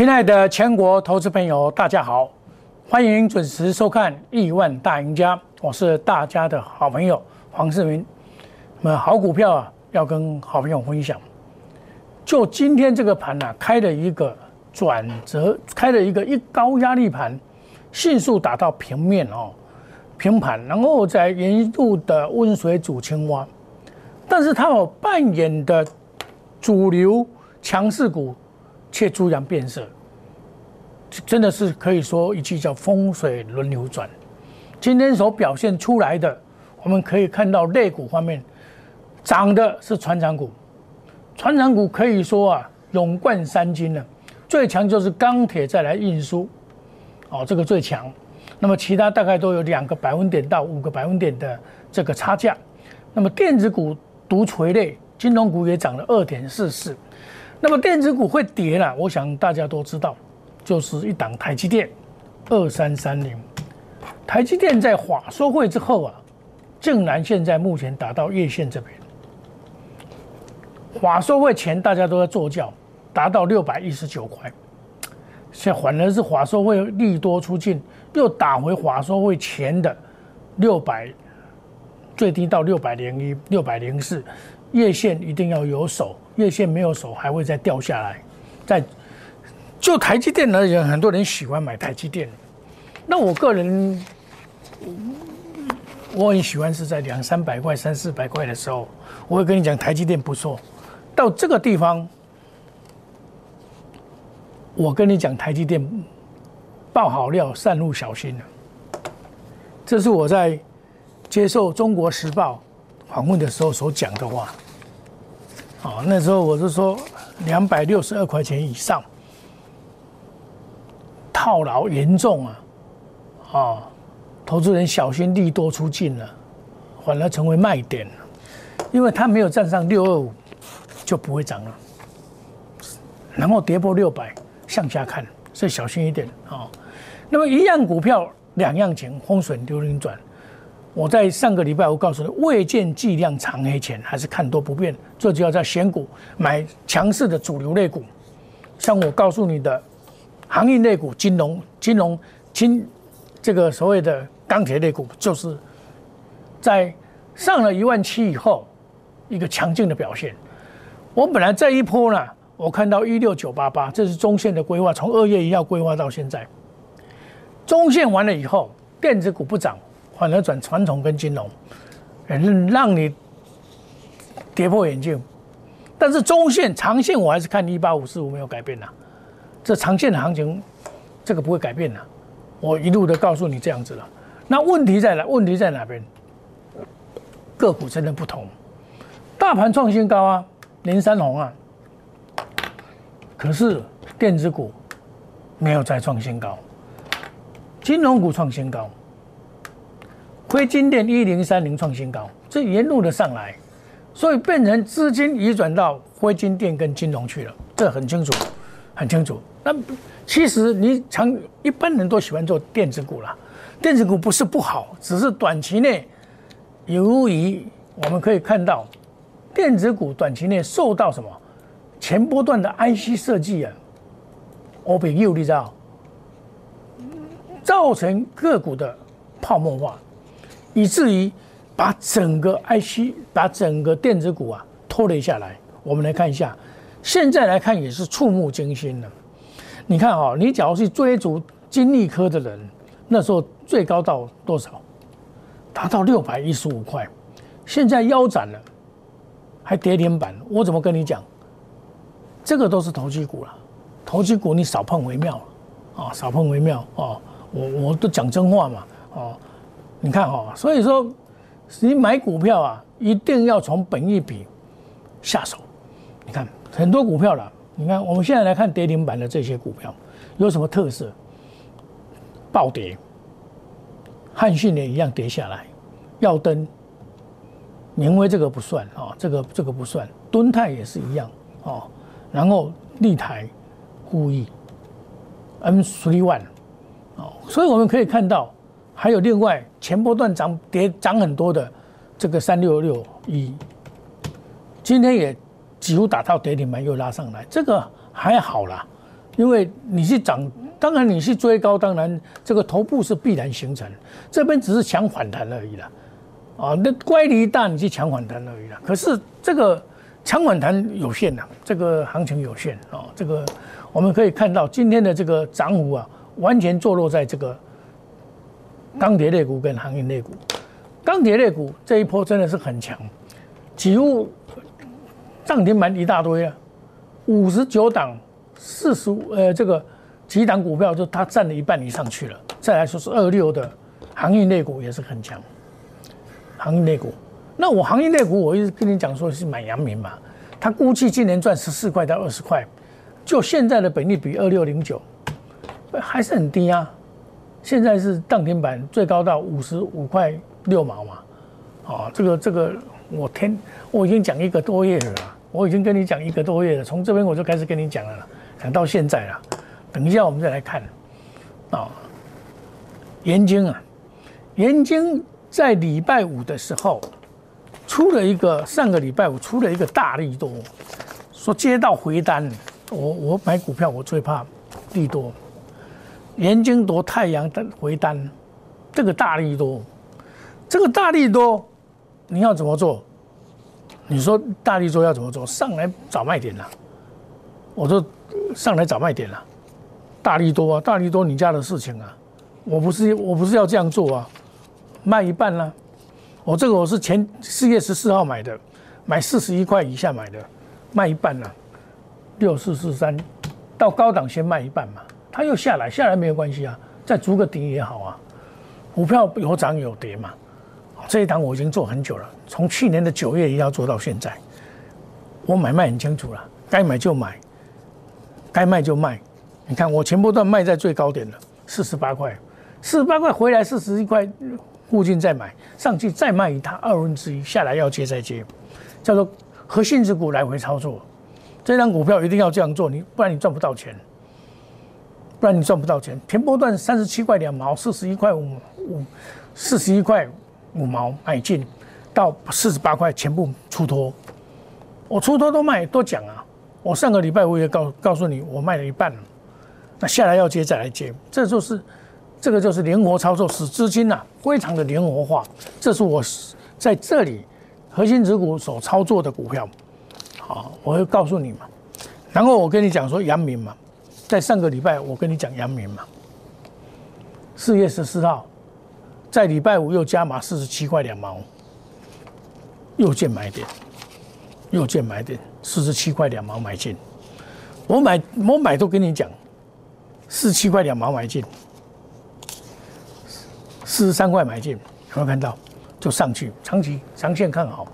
亲爱的全国投资朋友，大家好，欢迎准时收看《亿万大赢家》，我是大家的好朋友黄世明。那么好股票啊，要跟好朋友分享。就今天这个盘呢，开了一个转折，开了一个一高压力盘，迅速打到平面哦，平盘，然后再沿路的温水煮青蛙。但是它有扮演的主流强势股。却突然变色，真的是可以说一句叫风水轮流转。今天所表现出来的，我们可以看到类股方面涨的是船长股，船长股可以说啊勇冠三金了。最强就是钢铁再来运输，哦，这个最强。那么其他大概都有两个百分点到五个百分点的这个差价。那么电子股独垂类，金融股也涨了二点四四。那么电子股会跌了，我想大家都知道，就是一档台积电，二三三零。台积电在华收会之后啊，竟然现在目前达到月线这边。华收会前大家都在做轿，达到六百一十九块，现反而是华收会利多出尽，又打回华收会前的六百，最低到六百零一、六百零四。月线一定要有手，月线没有手还会再掉下来。在就台积电而言，很多人喜欢买台积电。那我个人，我很喜欢是在两三百块、三四百块的时候，我会跟你讲台积电不错。到这个地方，我跟你讲台积电爆好料，散入小心了。这是我在接受《中国时报》。访问的时候所讲的话，哦，那时候我是说两百六十二块钱以上，套牢严重啊，啊，投资人小心利多出尽了，反而成为卖点，因为它没有站上六二五，就不会涨了，然后跌破六百向下看，所以小心一点啊。那么一样股票两样情，风水流零转。我在上个礼拜，我告诉你，未见计量长黑钱，还是看多不变。最主要在选股，买强势的主流类股，像我告诉你的行业类股、金融、金融、金这个所谓的钢铁类股，就是在上了一万七以后，一个强劲的表现。我本来这一波呢，我看到一六九八八，这是中线的规划，从二月一号规划到现在，中线完了以后，电子股不涨。反而转传统跟金融，让让你跌破眼镜。但是中线、长线我还是看一八五四五没有改变呐。这长线的行情，这个不会改变的。我一路的告诉你这样子了。那问题在哪？问题在哪边？个股真的不同。大盘创新高啊，连三红啊。可是电子股没有再创新高，金融股创新高。辉金电一零三零创新高，这沿路的上来，所以变成资金移转到辉金电跟金融去了，这很清楚，很清楚。那其实你常一般人都喜欢做电子股了，电子股不是不好，只是短期内由于我们可以看到，电子股短期内受到什么前波段的 IC 设计啊，我比右你知道，造成个股的泡沫化。以至于把整个 IC、把整个电子股啊拖累下来。我们来看一下，现在来看也是触目惊心的。你看啊，你假如去追逐金利科的人，那时候最高到多少？达到六百一十五块，现在腰斩了，还跌停板。我怎么跟你讲？这个都是投机股了，投机股你少碰为妙啊，少碰为妙啊。我我都讲真话嘛，哦。你看哈，所以说你买股票啊，一定要从本一比下手。你看很多股票了，你看我们现在来看跌停板的这些股票有什么特色？暴跌，汉讯也一样跌下来，耀登、明威这个不算啊，这个这个不算，敦泰也是一样哦。然后立台、富益、M three one 哦，所以我们可以看到。还有另外前波段涨跌涨很多的这个三六六一，今天也几乎打到跌停板又拉上来，这个还好啦，因为你去涨，当然你去追高，当然这个头部是必然形成，这边只是抢反弹而已啦。啊，那乖离大，你去抢反弹而已啦。可是这个抢反弹有限呐，这个行情有限啊。这个我们可以看到今天的这个涨幅啊，完全坐落在这个钢铁类股跟航运类股。钢铁类股这一波真的是很强，几乎涨停板一大堆啊，五十九档，四十五呃这个几档股票就它占了一半以上去了。再来说是二六的航运类股也是很强。行业类股，那我行业类股，我一直跟你讲说是买阳明嘛，他估计今年赚十四块到二十块，就现在的本利比二六零九，还是很低啊。现在是当天板最高到五十五块六毛嘛，啊，这个这个我天，我已经讲一个多月了，我已经跟你讲一个多月了，从这边我就开始跟你讲了，讲到现在了。等一下我们再来看，啊，盐津啊，盐津。在礼拜五的时候，出了一个上个礼拜五出了一个大利多，说接到回单，我我买股票我最怕利多，盐津夺太阳的回单，这个大利多，这个大利多你要怎么做？你说大力多要怎么做？上来找卖点了，我说上来找卖点了，大力多啊，大力多你家的事情啊，我不是我不是要这样做啊。卖一半啦，我这个我是前四月十四号买的，买四十一块以下买的，卖一半了，六四四三，到高档先卖一半嘛，它又下来，下来没有关系啊，再租个顶也好啊，股票有涨有跌嘛，这一档我已经做很久了，从去年的九月一要做到现在，我买卖很清楚了，该买就买，该卖就卖，你看我前波段卖在最高点了，四十八块，四十八块回来四十一块。附近再买上去再卖一趟二分之一下来要接再接，叫做核心之股来回操作，这张股票一定要这样做，你不然你赚不到钱，不然你赚不到钱。前波段三十七块两毛，四十一块五五，四十一块五毛买进，到四十八块全部出脱，我出脱都卖都讲啊，我上个礼拜我也告告诉你我卖了一半了，那下来要接再来接，这就是。这个就是灵活操作，使资金呐非常的灵活化。这是我在这里核心持股所操作的股票，好，我会告诉你嘛。然后我跟你讲说阳明嘛，在上个礼拜我跟你讲阳明嘛，四月十四号，在礼拜五又加码四十七块两毛，又见买点，又见买点，四十七块两毛买进。我买我买都跟你讲，四十七块两毛买进。四十三块买进，有没有看到？就上去，长期长线看好。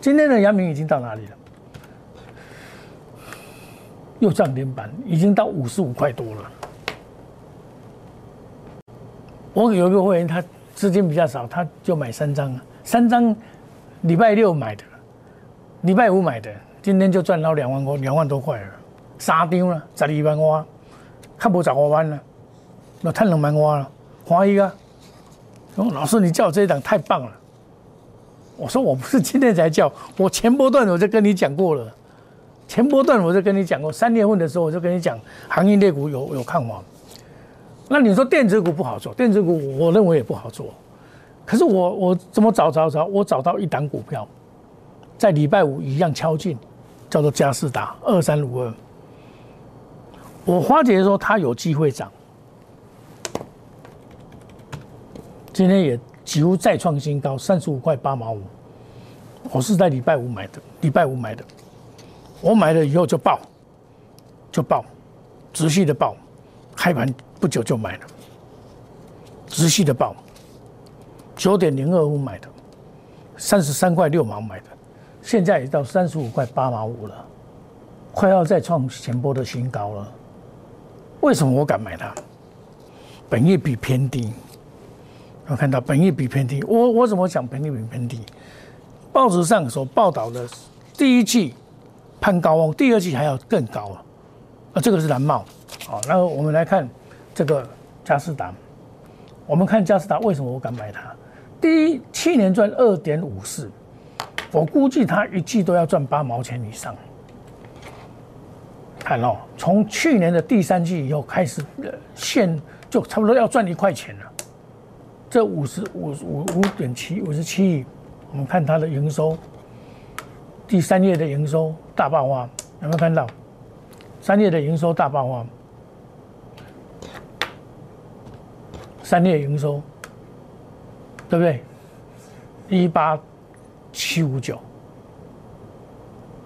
今天的阳明已经到哪里了？又涨停板，已经到五十五块多了。我有一个会员，他资金比较少，他就买三张，三张礼拜六买的，礼拜五买的，今天就赚到两万多，两万多块了。三张了，十二万块，看不十五万了，那赚两万块了，欢喜啊！老师，你叫我这一档太棒了。我说我不是今天才叫，我前波段我就跟你讲过了。前波段我就跟你讲过，三月份的时候我就跟你讲，行业类股有有看法。那你说电子股不好做，电子股我认为也不好做。可是我我怎么找找找？我找到一档股票，在礼拜五一样敲进，叫做嘉士达二三五二。我花姐说它有机会涨。今天也几乎再创新高，三十五块八毛五。我是在礼拜五买的，礼拜五买的。我买了以后就爆，就爆，直系的爆，开盘不久就买了，直系的报。九点零二五买的，三十三块六毛买的，现在也到三十五块八毛五了，快要再创前波的新高了。为什么我敢买它？本业比偏低。我看到本益比偏低，我我怎么讲本益比偏低？报纸上所报道的第一季攀高哦，第二季还要更高啊！啊，这个是蓝帽。好，然后我们来看这个嘉士达。我们看嘉士达为什么我敢买它？第一，去年赚二点五四，我估计它一季都要赚八毛钱以上。看哦，从去年的第三季以后开始，现就差不多要赚一块钱了。这五十五五五点七五十七亿，我们看它的营收，第三页的营收大爆发，有没有看到？三页的营收大爆发，三月营收，对不对？一八七五九，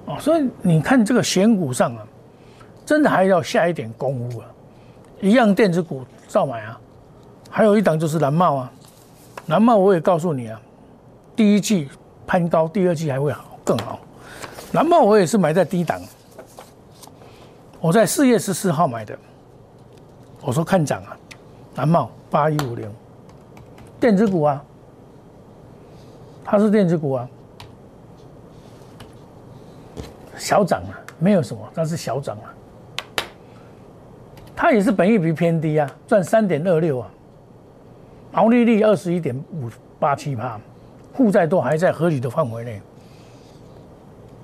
哦，所以你看这个选股上啊。真的还要下一点功夫啊！一样电子股照买啊，还有一档就是蓝茂啊，蓝茂我也告诉你啊，第一季攀高，第二季还会好更好。蓝茂我也是买在低档，我在四月十四号买的，我说看涨啊，蓝茂八一五零，电子股啊，它是电子股啊，小涨啊，没有什么，但是小涨啊。它也是本益比偏低啊，赚三点二六啊，毛利率二十一点五八七帕，负债都还在合理的范围内，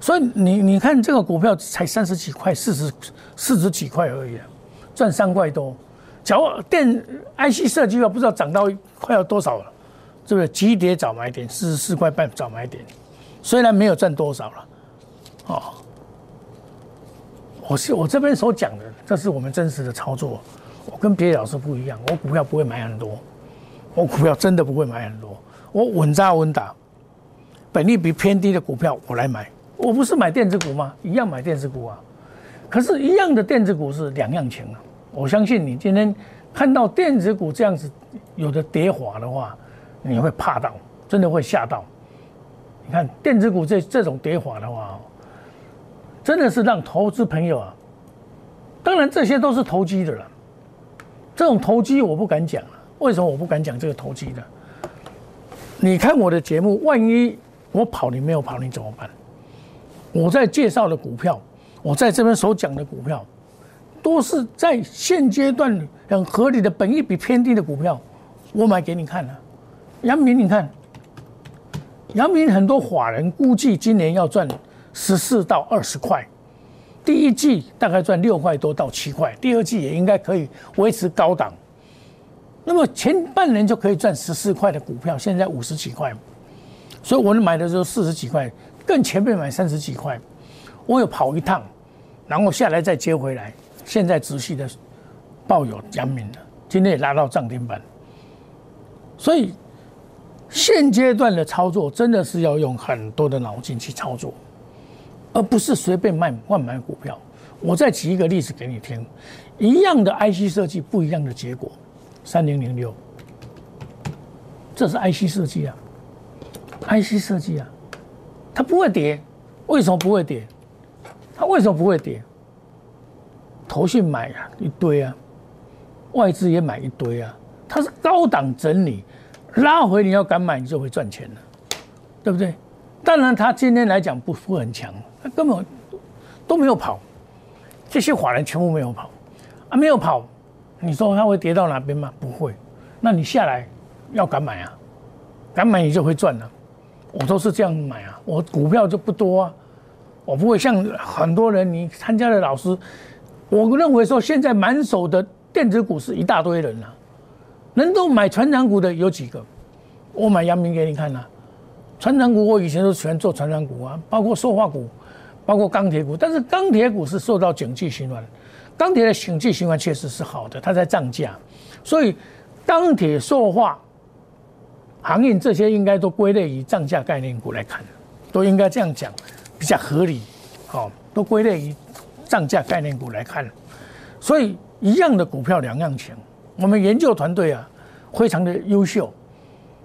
所以你你看这个股票才三十几块，四十四十几块而已啊，赚三块多。假如电 IC 设计要不知道涨到快要多少了，是不是？急跌早买点，四十四块半早买点，虽然没有赚多少了，哦。我是我这边所讲的，这是我们真实的操作。我跟别的老师不一样，我股票不会买很多，我股票真的不会买很多，我稳扎稳打，本利比偏低的股票我来买。我不是买电子股吗？一样买电子股啊。可是，一样的电子股是两样情啊。我相信你今天看到电子股这样子有的跌滑的话，你会怕到，真的会吓到。你看电子股这这种跌滑的话。真的是让投资朋友啊，当然这些都是投机的了。这种投机我不敢讲了，为什么我不敢讲这个投机的？你看我的节目，万一我跑你没有跑，你怎么办？我在介绍的股票，我在这边所讲的股票，都是在现阶段很合理的本益比偏低的股票，我买给你看了。杨明，你看，杨明很多法人估计今年要赚。十四到二十块，第一季大概赚六块多到七块，第二季也应该可以维持高档。那么前半年就可以赚十四块的股票，现在五十几块，所以我买的时候四十几块，更前面买三十几块，我有跑一趟，然后下来再接回来，现在仔细的抱有阳明了，今天也拉到涨停板，所以现阶段的操作真的是要用很多的脑筋去操作。而不是随便卖乱买股票。我再举一个例子给你听，一样的 IC 设计，不一样的结果。三零零六，这是 IC 设计啊，IC 设计啊，它不会跌，为什么不会跌？它为什么不会跌？投信买啊一堆啊，外资也买一堆啊，它是高档整理，拉回你要敢买，你就会赚钱了，对不对？当然，它今天来讲不不很强。他根本都没有跑，这些华人全部没有跑啊，没有跑，你说他会跌到哪边吗？不会，那你下来要敢买啊，敢买你就会赚了。我都是这样买啊，我股票就不多啊，我不会像很多人，你参加的老师，我认为说现在满手的电子股是一大堆人啊，能够买船长股的有几个？我买阳明给你看呐，船长股我以前都喜欢做船长股啊，包括塑化股。包括钢铁股，但是钢铁股是受到景气循环，钢铁的景气循环确实是好的，它在涨价，所以钢铁、塑化、航运这些应该都归类于涨价概念股来看，都应该这样讲，比较合理，好，都归类于涨价概念股来看，所以一样的股票两样情，我们研究团队啊非常的优秀，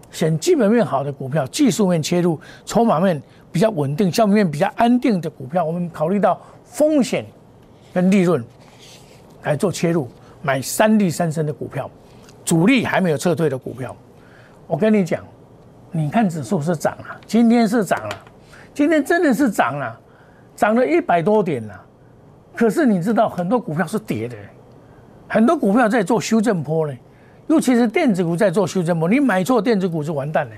选基本面好的股票，技术面切入，筹码面。比较稳定、消费面比较安定的股票，我们考虑到风险跟利润来做切入，买三利三升的股票，主力还没有撤退的股票。我跟你讲，你看指数是涨了，今天是涨了，今天真的是涨了，涨了一百多点了。可是你知道，很多股票是跌的，很多股票在做修正坡呢，尤其是电子股在做修正坡，你买错电子股就完蛋了。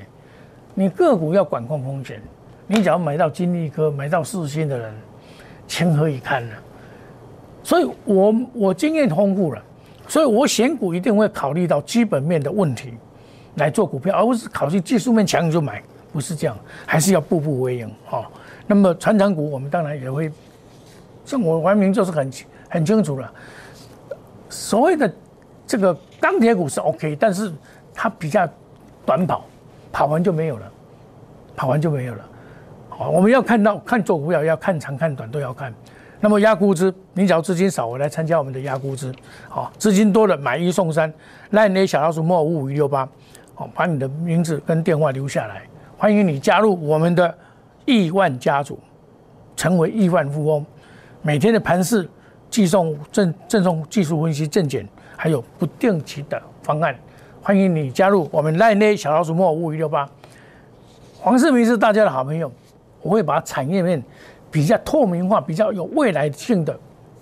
你个股要管控风险。你只要买到金利科、买到四星的人，情何以堪呢？所以我我经验丰富了，所以我选股一定会考虑到基本面的问题来做股票，而不是考虑技术面强就买，不是这样，还是要步步为营哈。那么传承股我们当然也会，像我完明就是很很清楚了，所谓的这个钢铁股是 OK，但是它比较短跑，跑完就没有了，跑完就没有了。好，我们要看到看做股票要看长看短都要看。那么压估值，你只要资金少，我来参加我们的压估值。好，资金多的买一送三，来那小老鼠莫五五一六八，好，把你的名字跟电话留下来，欢迎你加入我们的亿万家族，成为亿万富翁。每天的盘市寄送赠赠送技术分析证件，还有不定期的方案，欢迎你加入我们赖内小老鼠莫五五一六八。黄世明是大家的好朋友，我会把产业面。比较透明化、比较有未来性的，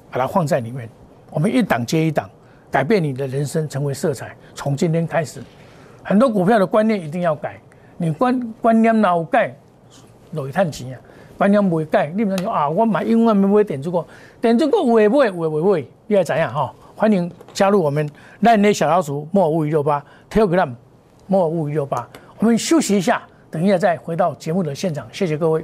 把它放在里面。我们一档接一档，改变你的人生，成为色彩。从今天开始，很多股票的观念一定要改。你观观念哪有改，落去赚钱啊！反正袂改，你唔能说啊，我买永远没买点这个，点这个会会会会买，你要怎样哈？欢迎加入我们烂内小老鼠莫五一六八 Telegram 莫五一六八。我们休息一下，等一下再回到节目的现场。谢谢各位。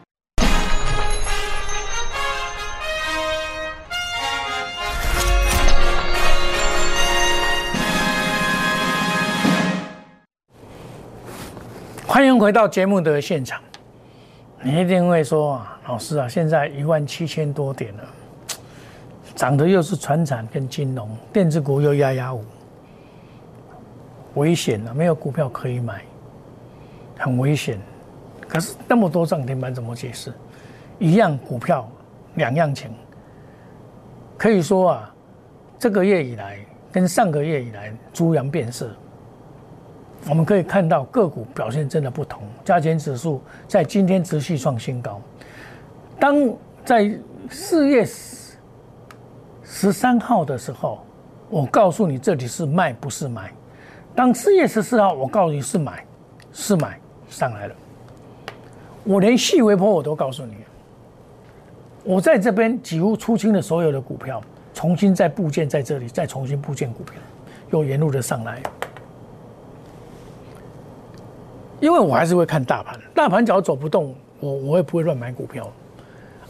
欢迎回到节目的现场。你一定会说啊，老师啊，现在一万七千多点了，涨的又是船产跟金融，电子股又压压五，危险了，没有股票可以买，很危险。可是那么多涨停板怎么解释？一样股票两样情，可以说啊，这个月以来跟上个月以来猪羊变色。我们可以看到个股表现真的不同，加权指数在今天持续创新高。当在四月十三号的时候，我告诉你这里是卖不是买；当四月十四号，我告诉你是买是买上来了。我连细微波我都告诉你，我在这边几乎出清了所有的股票，重新再部件在这里，再重新部件股票，又沿路的上来。因为我还是会看大盘，大盘只要走不动，我我也不会乱买股票。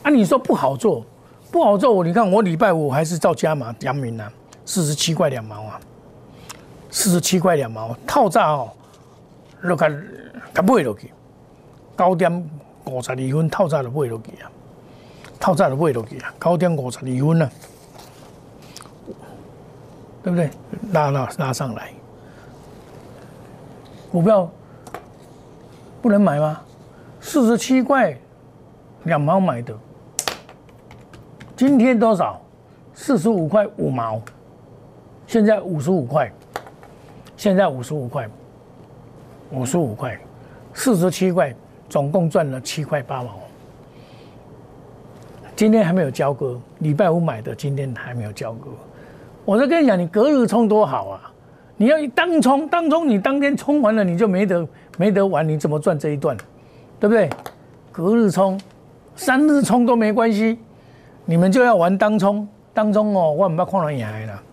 啊，你说不好做，不好做，我你看我礼拜五还是照加码阳明啊，四十七块两毛啊，四十七块两毛套炸哦，落个它买落去，九点五十二分套炸就买落去啊，套炸就买落去啊，九点五十二分啊，对不对？拉拉拉上来，股票。不能买吗？四十七块两毛买的，今天多少？四十五块五毛，现在五十五块，现在五十五块，五十五块，四十七块，总共赚了七块八毛。今天还没有交割，礼拜五买的，今天还没有交割。我在跟你讲，你隔日冲多好啊！你要一当冲，当冲你当天冲完了，你就没得。没得玩，你怎么赚这一段？对不对？隔日冲、三日冲都没关系，你们就要玩当冲。当冲哦，我唔要看到赢了，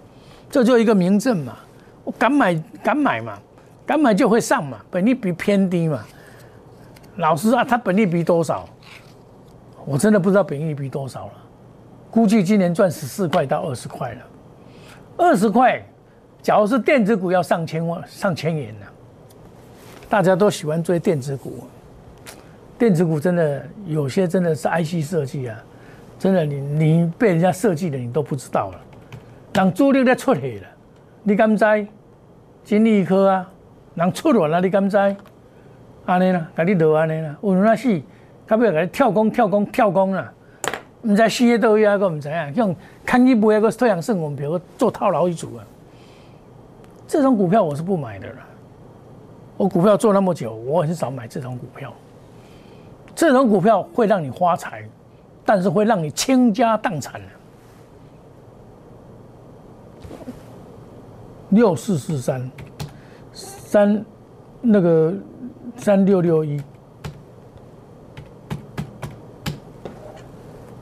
这就一个明证嘛。我敢买，敢买嘛，敢买就会上嘛。本利比偏低嘛。老师啊，他本利比多少？我真的不知道本利比多少了。估计今年赚十四块到二十块了。二十块，假如是电子股要上千万、上千元呢？大家都喜欢追电子股，电子股真的有些真的是 IC 设计啊，真的你你被人家设计的你都不知道了，人主力在出血了，你敢知？金利科啊，人出乱了，你敢知？安尼啦，甲你落安尼啦，有那死，到尾甲你跳工跳工跳工啦，毋知死喺倒位啊，个毋知影，用看一买个退阳圣股票做套牢一族啊，这种股票我是不买的了。我股票做那么久，我很少买这种股票。这种股票会让你发财，但是会让你倾家荡产的六四四三三那个三六六一，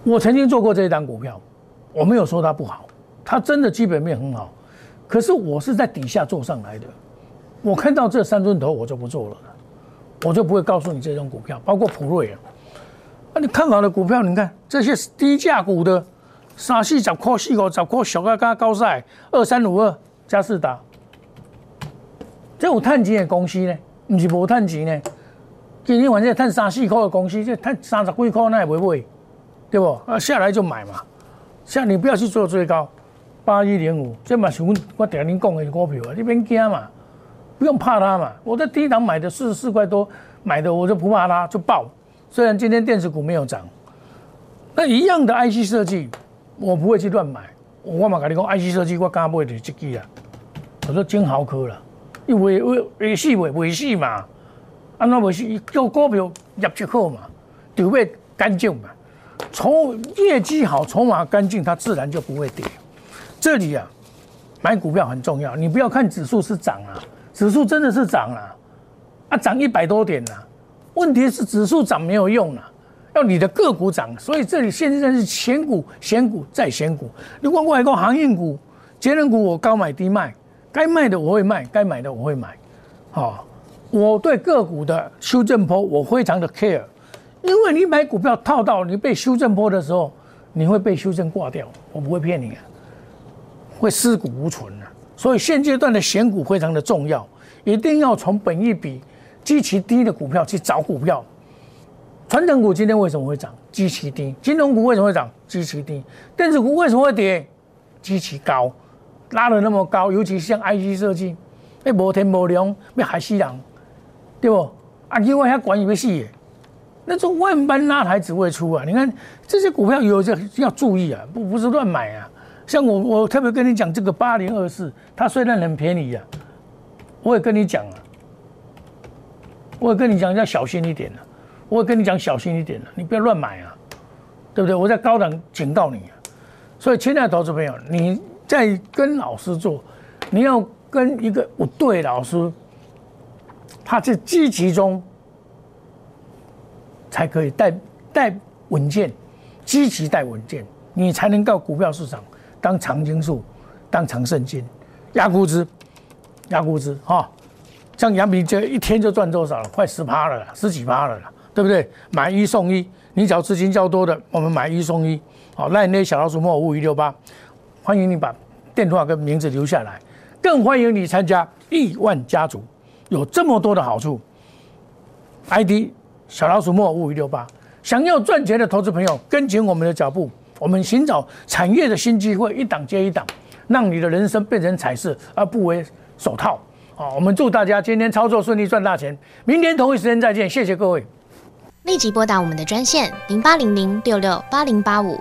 我曾经做过这一档股票，我没有说它不好，它真的基本面很好，可是我是在底下做上来的。我看到这三尊头，我就不做了，我就不会告诉你这种股票，包括普瑞啊。那你看好的股票，你看这些低价股的，三四十块、四五十块，小个加高赛二三五二加士达，这有赚钱的公司呢，不是无赚钱呢。今天晚上赚三四块的公司，这赚三十几块，那也不会，对不？啊，下来就买嘛。像你不要去做最高，八一零五，这嘛是我我顶您讲的股票啊，你别惊嘛。不用怕它嘛，我在低档买的四十四块多买的，我就不怕它就爆。虽然今天电子股没有涨，那一样的 IC 设计，我不会去乱买。我嘛跟你讲，IC 设计我刚买的这支啊，我说金豪科了，因为为为死未未死嘛，安怎未死叫股票业绩好嘛，就会干净嘛。筹业绩好，筹码干净，它自然就不会跌。这里啊，买股票很重要，你不要看指数是涨啊。指数真的是涨了，啊，涨一百多点了。问题是指数涨没有用啊，要你的个股涨。所以这里现在是选股、选股再选股。你问我一个航运股、节能股，我高买低卖，该卖的我会卖，该买的我会买。好，我对个股的修正波我非常的 care，因为你买股票套到你被修正波的时候，你会被修正挂掉。我不会骗你啊，会尸骨无存啊。所以现阶段的选股非常的重要，一定要从本益比极其低的股票去找股票。传统股今天为什么会涨？极其低。金融股为什么会涨？极其低。电子股为什么会跌？极其高，拉了那么高，尤其像 IC 设计，那无天无量，要害死人，对不？啊，因为遐管要死的，那种万般拉抬只会出啊！你看这些股票有些要注意啊，不不是乱买啊。像我，我特别跟你讲这个八零二四，它虽然很便宜呀，我也跟你讲啊，我也跟你讲要小心一点了，我也跟你讲小心一点了，你不要乱买啊，对不对？我在高档警告你啊，所以亲爱的投资朋友，你在跟老师做，你要跟一个不对老师，他是积极中才可以带带稳健，积极带稳健，你才能够股票市场。当长青树，当长圣经，压估值，压估值哈。像杨明这一天就赚多少了？快十趴了，十几趴了，对不对？买一送一，你只要资金较多的，我们买一送一。好，那那小老鼠莫五一六八，欢迎你把电话跟名字留下来，更欢迎你参加亿万家族，有这么多的好处。ID 小老鼠莫五一六八，想要赚钱的投资朋友，跟紧我们的脚步。我们寻找产业的新机会，一档接一档，让你的人生变成彩色，而不为手套。好，我们祝大家今天操作顺利，赚大钱。明天同一时间再见，谢谢各位。立即拨打我们的专线零八零零六六八零八五